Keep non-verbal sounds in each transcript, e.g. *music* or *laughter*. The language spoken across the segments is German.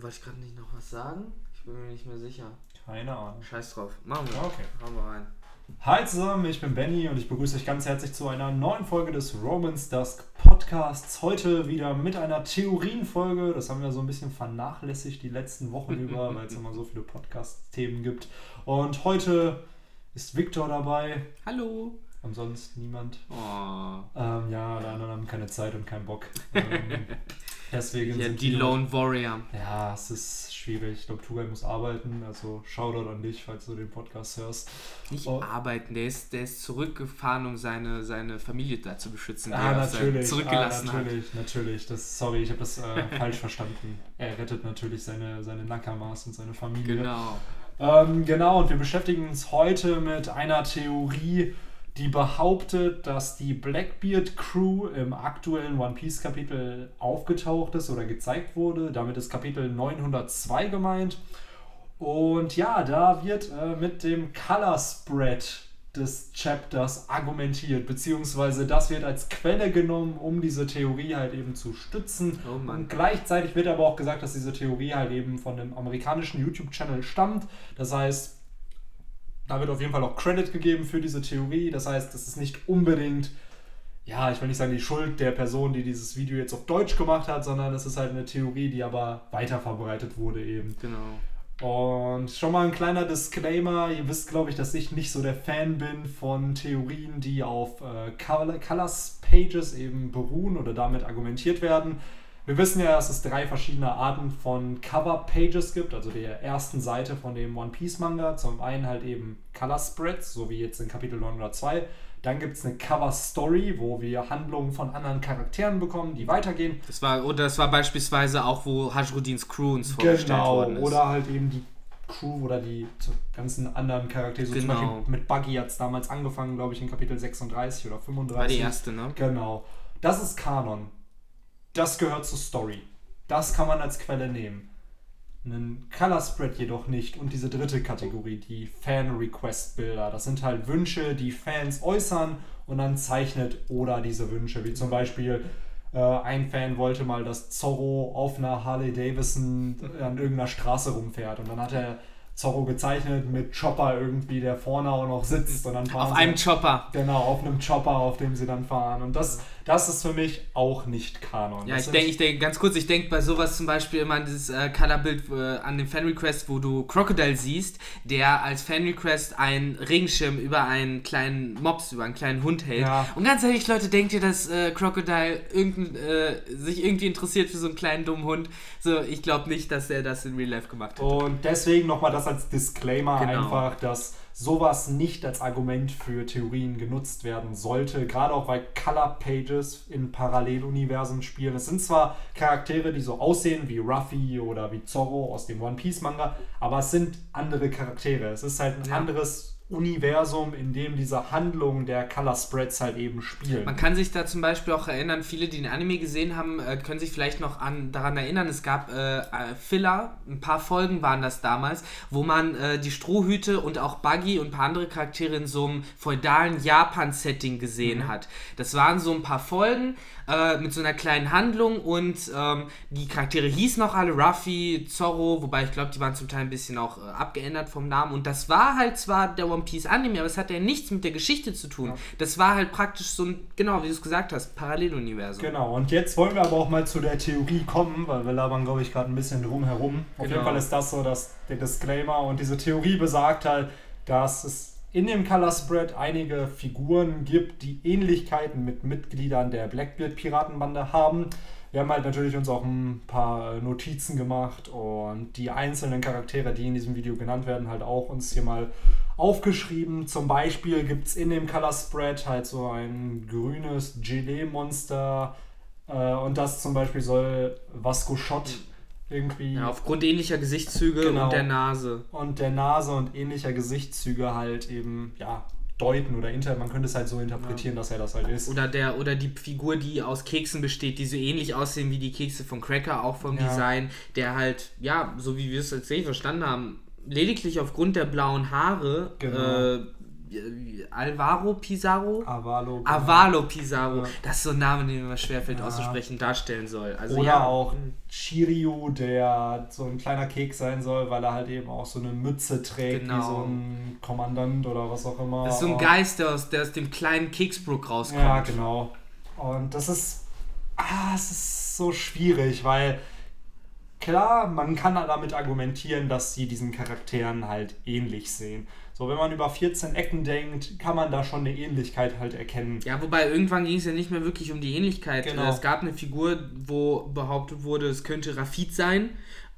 wollte ich gerade nicht noch was sagen? Ich bin mir nicht mehr sicher. Keine Ahnung. Scheiß drauf. Machen wir. Okay. Hauen wir rein. Hi zusammen, ich bin Benny und ich begrüße euch ganz herzlich zu einer neuen Folge des Romans Dusk Podcasts. Heute wieder mit einer Theorienfolge. Das haben wir so ein bisschen vernachlässigt die letzten Wochen *laughs* über, weil es immer so viele Podcast-Themen gibt. Und heute ist Victor dabei. Hallo. Und sonst niemand. Oh. Ähm, ja, alle anderen haben keine Zeit und keinen Bock. *laughs* Ähm, deswegen Ja, die Lone Warrior. Ja, es ist schwierig. Ich glaube, Tugay muss arbeiten. Also Shoutout an dich, falls du den Podcast hörst. Nicht Oh. arbeiten, der ist, der ist zurückgefahren, um seine, seine Familie da zu beschützen, die Ah, er auf sein- natürlich. zurückgelassen ah, natürlich, natürlich. Das, sorry, ich habe das äh, *laughs* falsch verstanden. Er rettet natürlich seine, seine Nakamas und seine hat. Familie. Genau. Ähm, genau, und wir beschäftigen uns heute mit einer Theorie, die behauptet, dass die Blackbeard Crew im aktuellen One Piece Kapitel aufgetaucht ist oder gezeigt wurde. Damit ist Kapitel 902 gemeint. Und ja, da wird äh, mit dem Color Spread des Chapters argumentiert, beziehungsweise das wird als Quelle genommen, um diese Theorie halt eben zu stützen. Oh. Und gleichzeitig wird aber auch gesagt, dass diese Theorie halt eben von einem amerikanischen YouTube-Channel stammt. Das heißt, da wird auf jeden Fall auch Credit gegeben für diese Theorie. Das heißt, es ist nicht unbedingt, ja, ich will nicht sagen die Schuld der Person, die dieses Video jetzt auf Deutsch gemacht hat, sondern es ist halt eine Theorie, die aber weiterverbreitet wurde eben. Genau. Und schon mal ein kleiner Disclaimer. Ihr wisst, glaube ich, dass ich nicht so der Fan bin von Theorien, die auf äh, Color- Colors Pages eben beruhen oder damit argumentiert werden. Wir wissen ja, dass es drei verschiedene Arten von Cover Pages gibt, also der ersten Seite von dem One Piece Manga. Zum einen halt eben Color Spreads, so wie jetzt in Kapitel 902. Dann gibt es eine Cover Story, wo wir Handlungen von anderen Charakteren bekommen, die weitergehen. Das war, oder das war beispielsweise auch, wo Hajrudins Crew uns vorgestellt Genau, worden ist. oder halt eben die Crew oder die ganzen anderen Charaktere. So zum Genau. Beispiel mit Buggy hat es damals angefangen, glaube ich, in Kapitel 36 oder 35. war die erste, ne? Genau. Das ist Kanon. Das gehört zur Story. Das kann man als Quelle nehmen. Einen Color Spread jedoch nicht. Und diese dritte Kategorie, die Fan-Request-Bilder. Das sind halt Wünsche, die Fans äußern und dann zeichnet Oda diese Wünsche. Wie zum Beispiel, äh, ein Fan wollte mal, dass Zorro auf einer Harley Davidson an irgendeiner Straße rumfährt. Und dann hat er Zorro gezeichnet mit Chopper irgendwie, der vorne auch noch sitzt. Und dann fahren Auf sie- einem Chopper. Genau, auf einem Chopper, auf dem sie dann fahren. Und das, das ist für mich auch nicht Kanon. Ja, Das ich denke, ich denk, ganz kurz, ich denke bei sowas zum Beispiel immer an dieses äh, Colorbild äh, an dem Fan-Request, wo du Crocodile siehst, der als Fan-Request einen Regenschirm über einen kleinen Mops, über einen kleinen Hund hält. Ja. Und ganz ehrlich, Leute, denkt ihr, dass äh, Crocodile irgendein, äh, sich irgendwie interessiert für so einen kleinen dummen Hund? So, ich glaube nicht, dass er das in Real Life gemacht hat. Und deswegen nochmal das als Disclaimer Genau. einfach, dass sowas nicht als Argument für Theorien genutzt werden sollte. Gerade auch weil Color Pages in Paralleluniversen spielen. Es sind zwar Charaktere, die so aussehen wie Ruffy oder wie Zorro aus dem One Piece Manga, aber es sind andere Charaktere. Es ist halt ein Ja. anderes Universum, in dem diese Handlungen der Color Spreads halt eben spielen. Man kann sich da zum Beispiel auch erinnern, viele, die den Anime gesehen haben, äh, können sich vielleicht noch an, daran erinnern, es gab äh, äh, Filler, ein paar Folgen waren das damals, wo man äh, die Strohhüte und auch Buggy und ein paar andere Charaktere in so einem feudalen Japan-Setting gesehen hat. Das waren so ein paar Folgen äh, mit so einer kleinen Handlung und ähm, die Charaktere hießen noch alle Ruffy, Zorro, wobei ich glaube, die waren zum Teil ein bisschen auch äh, abgeändert vom Namen und das war halt zwar der One Piece Anime, aber es hat ja nichts mit der Geschichte zu tun. Das war halt praktisch so ein, genau, wie du es gesagt hast, Paralleluniversum. Genau, und jetzt wollen wir aber auch mal zu der Theorie kommen, weil wir labern, glaube ich, gerade ein bisschen drum herum. Auf Genau. jeden Fall ist das so dass der Disclaimer und diese Theorie besagt halt, dass es in dem Color Spread einige Figuren gibt, die Ähnlichkeiten mit Mitgliedern der Blackbeard-Piratenbande haben. Wir haben halt natürlich uns auch ein paar Notizen gemacht und die einzelnen Charaktere, die in diesem Video genannt werden, halt auch uns hier mal aufgeschrieben. Zum Beispiel gibt es in dem Color Spread halt so ein grünes Gelee-Monster äh, und das zum Beispiel soll Vasco Schott irgendwie Ja, aufgrund ähnlicher Gesichtszüge Genau. und der Nase. und der Nase und ähnlicher Gesichtszüge halt eben, ja, deuten oder inter, man könnte es halt so interpretieren, dass er das halt ist. Oder, der, oder die Figur, die aus Keksen besteht, die so ähnlich aussehen wie die Kekse von Cracker, auch vom Ja. Design, der halt, ja, so wie wir es tatsächlich verstanden haben, lediglich aufgrund der blauen Haare Genau. äh, Alvaro Pizarro? Avalo. genau. Avalo Pizarro. Ja. Das ist so ein Name, den mir schwerfällt Ja. auszusprechen, darstellen soll. Also, Oder ja. auch Shiryu, der so ein kleiner Keks sein soll, weil er halt eben auch so eine Mütze trägt, wie Genau. so ein Kommandant oder was auch immer. Das ist so ein Geist, der aus, der aus dem kleinen Keksbrook rauskommt. Ja, genau. Und das ist. Ah, es ist so schwierig, weil klar, man kann damit argumentieren, dass sie diesen Charakteren halt ähnlich sehen. So, wenn man über 14 Ecken denkt, kann man da schon eine Ähnlichkeit halt erkennen. Ja, wobei irgendwann ging es ja nicht mehr wirklich um die Ähnlichkeit. Genau. Es gab eine Figur, wo behauptet wurde, es könnte Rafid sein,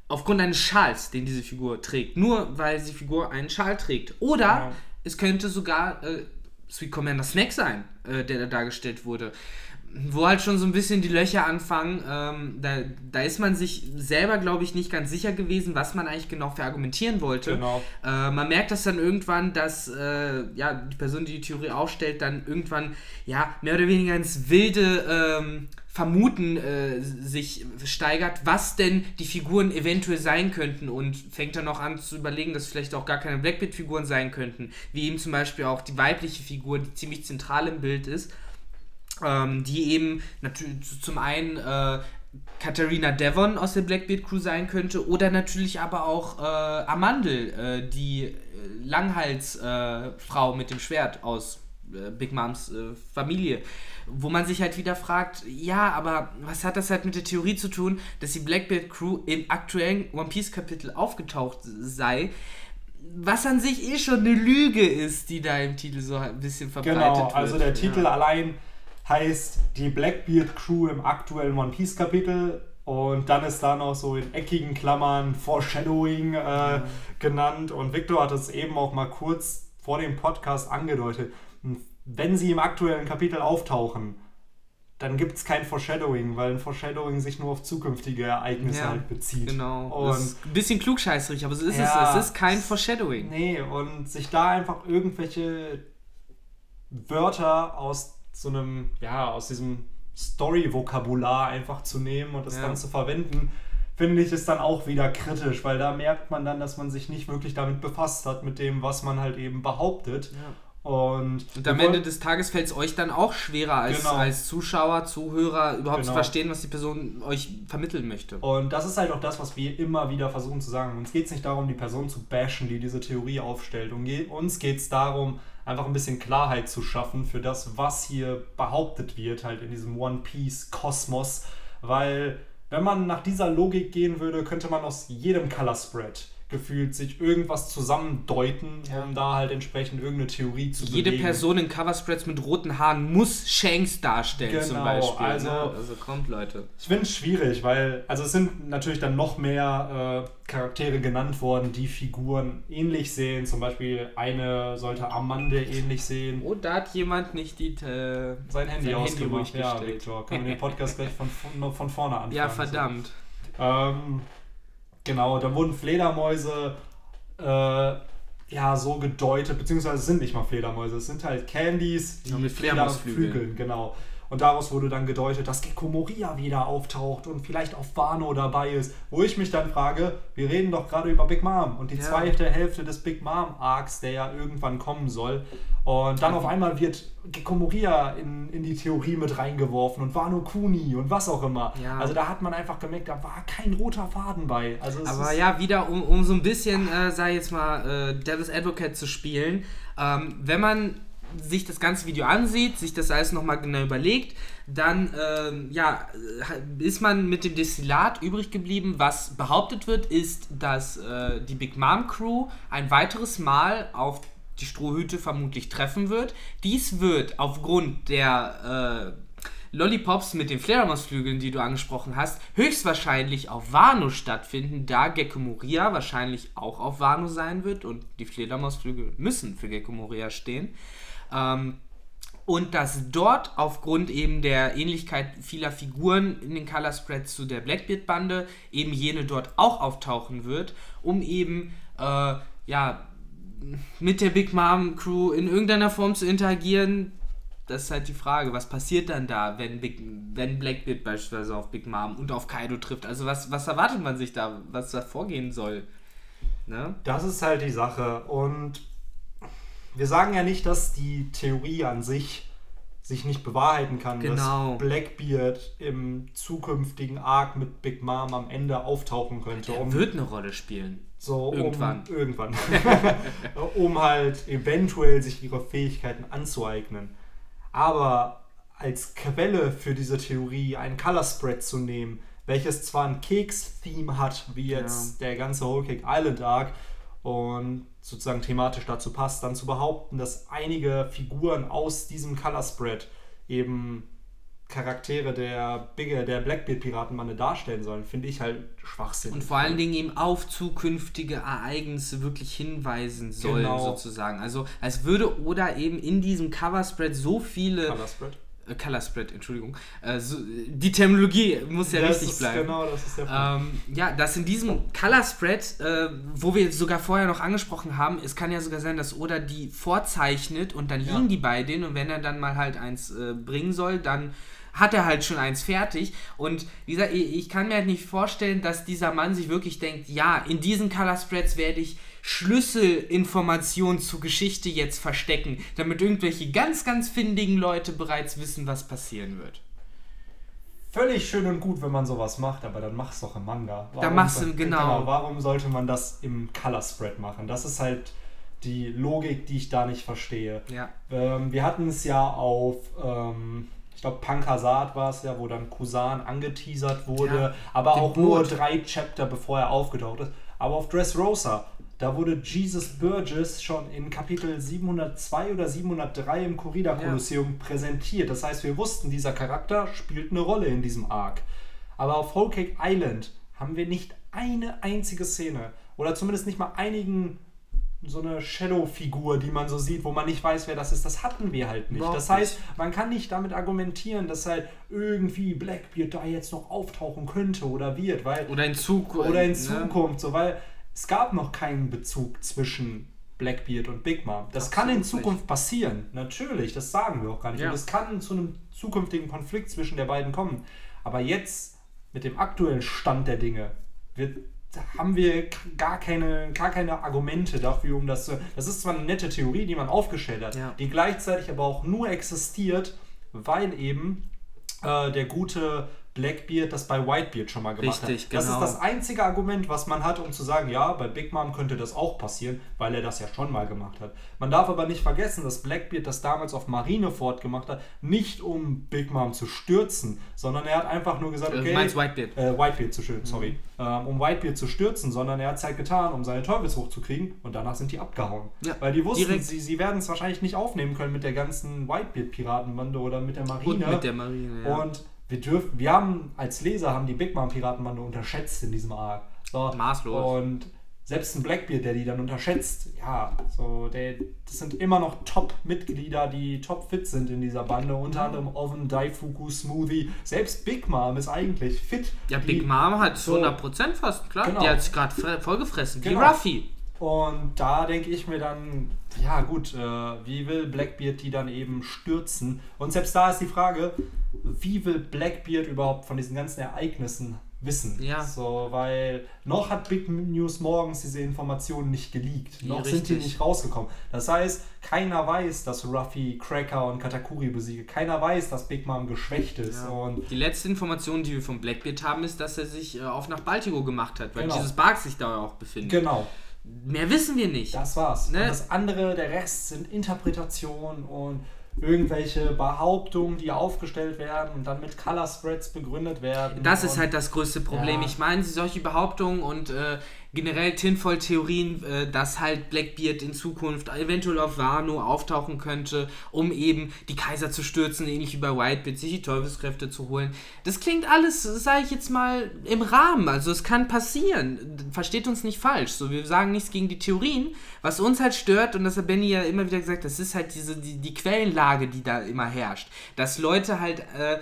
aufgrund eines Schals, den diese Figur trägt. Nur weil die Figur einen Schal trägt. Oder Ja. es könnte sogar äh, Sweet Commander Snack sein, äh, der da dargestellt wurde. Wo halt schon so ein bisschen die Löcher anfangen. Ähm, da, da ist man sich selber, glaube ich, nicht ganz sicher gewesen, was man eigentlich genau verargumentieren wollte. Genau. Äh, man merkt das dann irgendwann, dass äh, ja, die Person, die die Theorie aufstellt, dann irgendwann ja, mehr oder weniger ins wilde ähm, Vermuten äh, sich steigert, was denn die Figuren eventuell sein könnten und fängt dann auch an zu überlegen, dass vielleicht auch gar keine Blackbeard-Figuren sein könnten, wie eben zum Beispiel auch die weibliche Figur, die ziemlich zentral im Bild ist, ähm, die eben natürlich zum einen äh, Katharina Devon aus der Blackbeard Crew sein könnte oder natürlich aber auch äh, Amandel, äh, die äh, Langhalsfrau äh, mit dem Schwert aus äh, Big Moms äh, Familie. Wo man sich halt wieder fragt, ja, aber was hat das halt mit der Theorie zu tun, dass die Blackbeard Crew im aktuellen One Piece Kapitel aufgetaucht sei? Was an sich eh schon eine Lüge ist, die da im Titel so ein bisschen verbreitet Genau, wird. also der Titel Ja. allein heißt die Blackbeard Crew im aktuellen One Piece Kapitel und dann ist da noch so in eckigen Klammern Foreshadowing äh, genannt und Victor hat es eben auch mal kurz vor dem Podcast angedeutet. Wenn sie im aktuellen Kapitel auftauchen, dann gibt es kein Foreshadowing, weil ein Foreshadowing sich nur auf zukünftige Ereignisse Ja, halt bezieht. Genau. Und das ist ein bisschen klugscheißerig, aber so ist Ja, es. Es ist kein Foreshadowing. Nee, und sich da einfach irgendwelche Wörter aus so einem, ja, aus diesem Story-Vokabular einfach zu nehmen und das Ja. dann zu verwenden, finde ich, ist dann auch wieder kritisch, weil da merkt man dann, dass man sich nicht wirklich damit befasst hat, mit dem, was man halt eben behauptet. Und, Und am Ende des Tages fällt es euch dann auch schwerer als, Genau. als Zuschauer, Zuhörer überhaupt zu Genau. verstehen, was die Person euch vermitteln möchte. Und das ist halt auch das, was wir immer wieder versuchen zu sagen. Uns geht es nicht darum, die Person zu bashen, die diese Theorie aufstellt. Und uns geht es darum, einfach ein bisschen Klarheit zu schaffen für das, was hier behauptet wird, halt in diesem One Piece-Kosmos. Weil, wenn man nach dieser Logik gehen würde, könnte man aus jedem Color Spread gefühlt sich irgendwas zusammendeuten, Ja. um da halt entsprechend irgendeine Theorie zu Jede belegen. Person in Coverspreads mit roten Haaren muss Shanks darstellen, zum Genau, Beispiel. also- ne? also kommt, Leute. Ich finde es schwierig, weil, also es sind natürlich dann noch mehr äh, Charaktere genannt worden, die Figuren ähnlich sehen. Zum Beispiel eine sollte Amande ähnlich sehen. Oh, da hat jemand nicht die. Äh, Sein Handy Sein ausgemacht. ruhig ja. Victor. Können wir den Podcast gleich von, von, vorne anfangen. ja, verdammt. Ähm, genau, da wurden Fledermäuse äh, ja so gedeutet, beziehungsweise es sind nicht mal Fledermäuse, es sind halt Candies, die Ja, mit Fledermausflügeln. Flügeln, genau. Und daraus wurde dann gedeutet, dass Gecko Moria wieder auftaucht und vielleicht auch Wano dabei ist. Wo ich mich dann frage, wir reden doch gerade über Big Mom und die Ja. zweite Hälfte des Big Mom Arcs, der ja irgendwann kommen soll. Und dann auf einmal wird Gecko Moria in, in die Theorie mit reingeworfen und Wano Kuni und was auch immer. Ja. Also da hat man einfach gemerkt, da war kein roter Faden bei. Also Aber ja, wieder um, um so ein bisschen, äh, ich jetzt mal, äh, Devil's Advocate zu spielen. Ähm, wenn man sich das ganze Video ansieht, sich das alles nochmal genau überlegt, dann ähm, ja, äh, ist man mit dem Destillat übrig geblieben. Was behauptet wird, ist, dass äh, die Big Mom Crew ein weiteres Mal auf die Strohhüte vermutlich treffen wird. Dies wird aufgrund der äh, Lollipops mit den Fledermausflügeln, die du angesprochen hast, höchstwahrscheinlich auf Wano stattfinden, da Gecko Moria wahrscheinlich auch auf Wano sein wird und die Fledermausflügel müssen für Gecko Moria stehen. Ähm, und dass dort aufgrund eben der Ähnlichkeit vieler Figuren in den Color Spreads zu der Blackbeard-Bande eben jene dort auch auftauchen wird, um eben äh, ja mit der Big Mom Crew in irgendeiner Form zu interagieren. Das ist halt die Frage, was passiert dann da, wenn, Big, wenn Blackbeard beispielsweise auf Big Mom und auf Kaido trifft? Also was, was erwartet man sich da, was da vorgehen soll? Ne? Das ist halt die Sache. Und wir sagen ja nicht, dass die Theorie an sich sich nicht bewahrheiten kann, Genau. dass Blackbeard im zukünftigen Arc mit Big Mom am Ende auftauchen könnte. Er um wird eine Rolle spielen. so irgendwann. Um, irgendwann. *laughs* *laughs* um halt eventuell sich ihre Fähigkeiten anzueignen. Aber als Quelle für diese Theorie ein Color Spread zu nehmen, welches zwar ein Keks-Theme hat, wie jetzt der ganze Whole Cake Island Arc und sozusagen thematisch dazu passt, dann zu behaupten, dass einige Figuren aus diesem Color Spread eben Charaktere der Bigger, der Blackbeard-Piratenbande darstellen sollen, finde ich halt Schwachsinn. Und vor allen Dingen eben auf zukünftige Ereignisse wirklich hinweisen sollen, Genau. sozusagen. Also als würde Oda eben in diesem Cover-Spread so viele... Color Spread. Äh, Color Spread, Entschuldigung. Äh, so, die Terminologie muss ja das richtig ist bleiben. Genau, das ist der Punkt. Ähm, ja, dass in diesem Color Spread, äh, wo wir sogar vorher noch angesprochen haben, es kann ja sogar sein, dass Oda die vorzeichnet und dann Ja. liegen die bei denen und wenn er dann mal halt eins äh, bringen soll, dann hat er halt schon eins fertig. Und wie gesagt, ich, ich kann mir halt nicht vorstellen, dass dieser Mann sich wirklich denkt, ja, in diesen Color Spreads werde ich Schlüsselinformationen zur Geschichte jetzt verstecken, damit irgendwelche ganz, ganz findigen Leute bereits wissen, was passieren wird. Völlig schön und gut, wenn man sowas macht, aber dann mach's doch im Manga. Da machst du- soll- genau. Warum sollte man das im Color Spread machen? Das ist halt die Logik, die ich da nicht verstehe. Ja. Ähm, wir hatten es ja auf, ähm, ich glaube, Pankasat war es ja, wo dann Kusan angeteasert wurde, Ja, aber auch nur Boot. drei Chapter, bevor er aufgetaucht ist. Aber auf Dressrosa, da wurde Jesus Burgess schon in Kapitel 702 oder 703 im Corrida Kolosseum präsentiert. Das heißt, wir wussten, dieser Charakter spielt eine Rolle in diesem Arc. Aber auf Whole Cake Island haben wir nicht eine einzige Szene oder zumindest nicht mal einigen so eine Shadow-Figur, die man so sieht, wo man nicht weiß, wer das ist. Das hatten wir halt nicht. Überhaupt Das heißt, man kann nicht damit argumentieren, dass halt irgendwie Blackbeard da jetzt noch auftauchen könnte oder wird, weil Oder in Zukunft. oder in ne? Zukunft, so weil es gab noch keinen Bezug zwischen Blackbeard und Big Mom. Das kann in Absolut Zukunft passieren, natürlich, das sagen wir auch gar nicht. Ja. Und es kann zu einem zukünftigen Konflikt zwischen der beiden kommen. Aber jetzt, mit dem aktuellen Stand der Dinge, wird, haben wir gar keine, gar keine Argumente dafür, um das zu. Das ist zwar eine nette Theorie, die man aufgestellt hat, Ja. die gleichzeitig aber auch nur existiert, weil eben äh, der gute Blackbeard das bei Whitebeard schon mal gemacht Richtig, hat. Das genau. ist das einzige Argument, was man hat, um zu sagen, ja, bei Big Mom könnte das auch passieren, weil er das ja schon mal gemacht hat. Man darf aber nicht vergessen, dass Blackbeard das damals auf Marineford gemacht hat, nicht um Big Mom zu stürzen, sondern er hat einfach nur gesagt, Äh, okay, meinst Whitebeard. äh, Whitebeard zu schön, sorry. Mhm. Ähm, um Whitebeard zu stürzen, sondern er hat es halt getan, um seine Teufelsfrucht zu kriegen und danach sind die abgehauen. Ja, Weil die wussten, direkt. sie, sie werden es wahrscheinlich nicht aufnehmen können mit der ganzen Whitebeard-Piratenbande oder mit der Marine. Und mit der Marine, ja. Und wir dürfen, wir haben als Leser haben die Big Mom Piratenbande unterschätzt in diesem Arc. So. Maßlos. Und selbst ein Blackbeard, der die dann unterschätzt, ja, so, der, das sind immer noch Top-Mitglieder, die top fit sind in dieser Bande. Unter anderem Oven, Daifuku, Smoothie. Selbst Big Mom ist eigentlich fit. ja, Die- Big Mom hat so- 100% fast, klar. Genau. Die hat sich gerade vollgefressen. Wie Genau. Ruffy. Und da denke ich mir dann, ja gut, äh, wie will Blackbeard die dann eben stürzen? Und selbst da ist die Frage, wie will Blackbeard überhaupt von diesen ganzen Ereignissen wissen? Ja. So, weil noch hat Big News morgens diese Informationen nicht geleakt. Ja, noch sind die richtig. nicht rausgekommen. Das heißt, keiner weiß, dass Ruffy Cracker und Katakuri besiege. Keiner weiß, dass Big Mom geschwächt ist. Ja. Und Die letzte Information, die wir von Blackbeard haben, ist, dass er sich äh, auf nach Baltigo gemacht hat, weil Genau. dieses Bark sich da auch befindet. genau. Mehr wissen wir nicht. Das war's. Ne? Das andere, der Rest sind Interpretationen und irgendwelche Behauptungen, die aufgestellt werden und dann mit Color Spreads begründet werden. Das ist halt das größte Problem. Ja. Ich meine, solche Behauptungen und äh, generell Tinfoil-Theorien, äh, dass halt Blackbeard in Zukunft eventuell auf Wano auftauchen könnte, um eben die Kaiser zu stürzen, ähnlich wie bei Whitebeard, sich die Teufelskräfte zu holen. Das klingt alles, sage ich jetzt mal, im Rahmen. Also es kann passieren. Versteht uns nicht falsch. So, wir sagen nichts gegen die Theorien. Was uns halt stört, und das hat Benny ja immer wieder gesagt, das ist halt diese, die, die Quellenlage, die da immer herrscht. Dass Leute halt äh,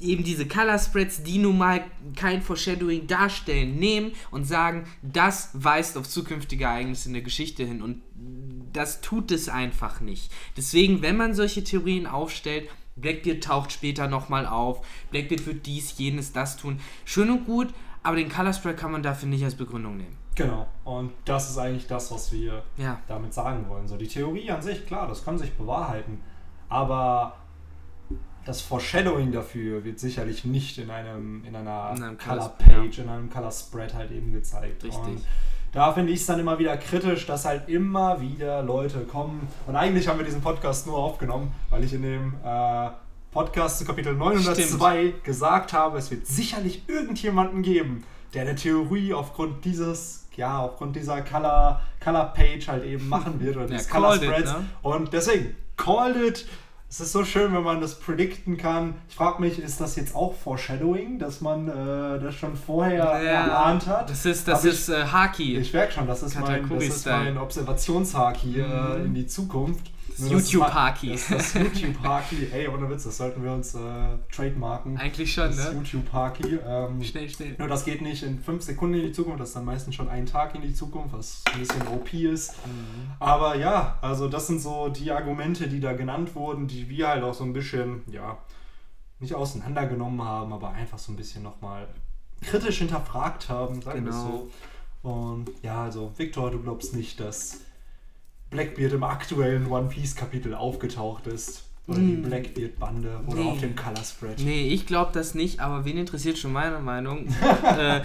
eben diese Color Spreads, die nun mal kein Foreshadowing darstellen, nehmen und sagen, das weist auf zukünftige Ereignisse in der Geschichte hin und das tut es einfach nicht. Deswegen, wenn man solche Theorien aufstellt, Blackbeard taucht später nochmal auf, Blackbeard wird dies, jenes, das tun, schön und gut, aber den Color Spread kann man dafür nicht als Begründung nehmen. Genau. Und das ist eigentlich das, was wir Ja. damit sagen wollen. So die Theorie an sich, klar, das kann sich bewahrheiten, aber das Foreshadowing dafür wird sicherlich nicht in einem in einer In einem Color Page, in einem Color Spread halt eben gezeigt. Richtig. Und da finde ich es dann immer wieder kritisch, dass halt immer wieder Leute kommen. Und eigentlich haben wir diesen Podcast nur aufgenommen, weil ich in dem äh, Podcast zu Kapitel 902 gesagt habe, es wird sicherlich irgendjemanden geben, der eine Theorie aufgrund dieses, ja, aufgrund dieser Color, Color Page halt eben machen wird oder Ja, des Color called it, Spreads. ne? Und deswegen, called it. Es ist so schön, wenn man das predikten kann. Ich frage mich, ist das jetzt auch Foreshadowing, dass man äh, das schon vorher erahnt hat? Das ist, das Aber ist äh, Haki. Ich merke schon, das ist mein, das ist mein Observationshaki äh, in die Zukunft. Das YouTube-Haki. Das, das YouTube-Haki. Ey, *laughs* ohne Witz, das sollten wir uns äh, trademarken. Eigentlich schon, Das ne? YouTube-Haki. Ähm, Schnell, schnell. nur das geht nicht in fünf Sekunden in die Zukunft, das ist dann meistens schon ein Tag in die Zukunft, was ein bisschen OP ist. Mhm. Aber ja, also das sind so die Argumente, die da genannt wurden, die wir halt auch so ein bisschen, ja, nicht auseinandergenommen haben, aber einfach so ein bisschen nochmal kritisch hinterfragt haben, sagen wir Genau. so. Und ja, also Victor, du glaubst nicht, dass Blackbeard im aktuellen One Piece Kapitel aufgetaucht ist. Oder die Mm. Blackbeard-Bande oder Nee. auf dem Color Spread. Nee, ich glaube das nicht, aber wen interessiert schon meine Meinung? *laughs* äh,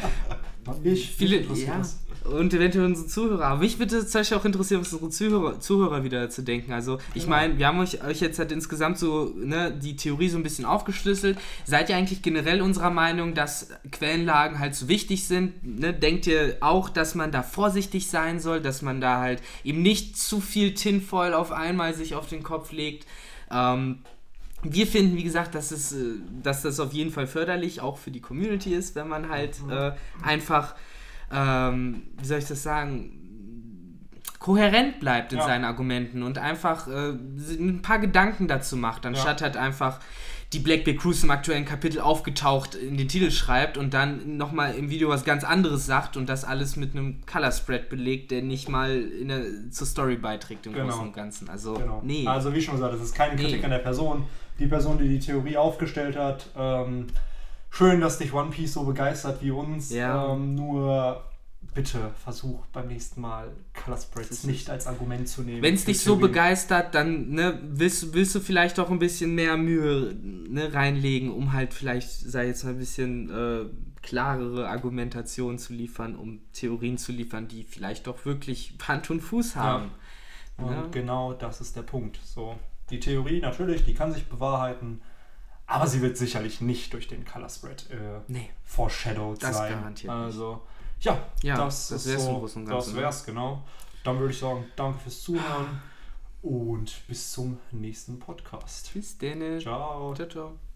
Ich, viele, ja. das. Und eventuell unsere Zuhörer. Aber mich würde zum Beispiel auch interessieren, was unsere Zuhörer, Zuhörer wieder zu denken. Also, ich Genau. meine, wir haben euch, euch jetzt halt insgesamt so ne, die Theorie so ein bisschen aufgeschlüsselt. Seid ihr eigentlich generell unserer Meinung, dass Quellenlagen halt so wichtig sind? Ne? Denkt ihr auch, dass man da vorsichtig sein soll, dass man da halt eben nicht zu viel Tinfoil auf einmal sich auf den Kopf legt? Ähm, wir finden, wie gesagt, dass, es, äh, dass das auf jeden Fall förderlich auch für die Community ist, wenn man halt äh, einfach, ähm, wie soll ich das sagen, kohärent bleibt in Ja. seinen Argumenten und einfach äh, ein paar Gedanken dazu macht, anstatt halt einfach die Blackbeard Cruise im aktuellen Kapitel aufgetaucht in den Titel schreibt und dann nochmal im Video was ganz anderes sagt und das alles mit einem Color Spread belegt, der nicht mal in der, zur Story beiträgt im Genau. Großen und Ganzen. Also, Genau. nee. Also wie schon gesagt, das ist keine Nee. Kritik an der Person. Die Person, die die Theorie aufgestellt hat, ähm, schön, dass dich One Piece so begeistert wie uns. Ja. Ähm, nur bitte versuch beim nächsten Mal Color Spreads nicht als Argument zu nehmen. Wenn es dich so begeistert, dann ne, willst, willst du vielleicht auch ein bisschen mehr Mühe ne, reinlegen, um halt vielleicht, sei jetzt mal ein bisschen äh, klarere Argumentationen zu liefern, um Theorien zu liefern, die vielleicht doch wirklich Hand und Fuß haben. Und Ja. genau das ist der Punkt. So, die Theorie natürlich, die kann sich bewahrheiten, aber sie wird sicherlich nicht durch den Color Spread äh, Nee. foreshadowed Das sein. garantiert also, ja, Ja, das, das ist wär's im so, und Das ne? wär's, genau. Dann würde ich sagen, danke fürs Zuhören und bis zum nächsten Podcast. Bis dann. Ciao. Ciao, ciao.